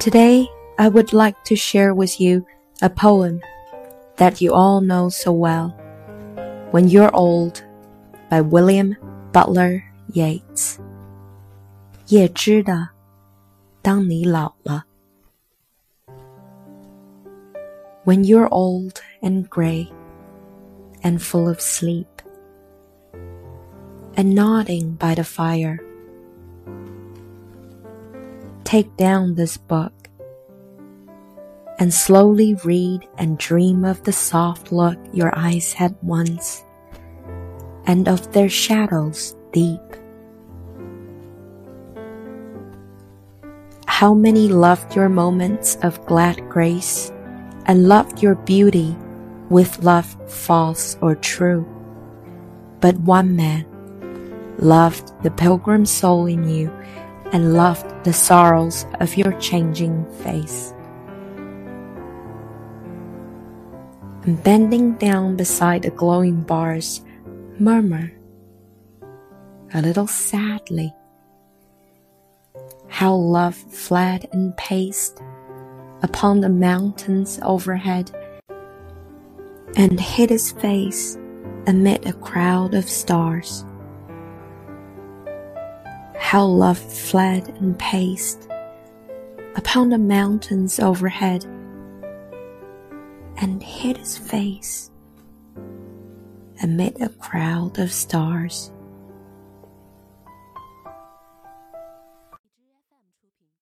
Today, I would like to share with you a poem that you all know so well. When You're Old by William Butler Yeats. 叶芝的，当你老了。When you're old and gray and full of sleep and nodding by the fire take down this book and slowly read and dream of the soft look your eyes had once and of their shadows deep. How many loved your moments of glad grace and loved your beauty with love false or true? But one man loved the pilgrim soul in you and loved the sorrows of your changing face. And bending down beside the glowing bars, murmur a little sadly how love fled and paced upon the mountains overhead and hid his face amid a crowd of stars how love fled and paced upon the mountains overhead and hid his face amid a crowd of stars.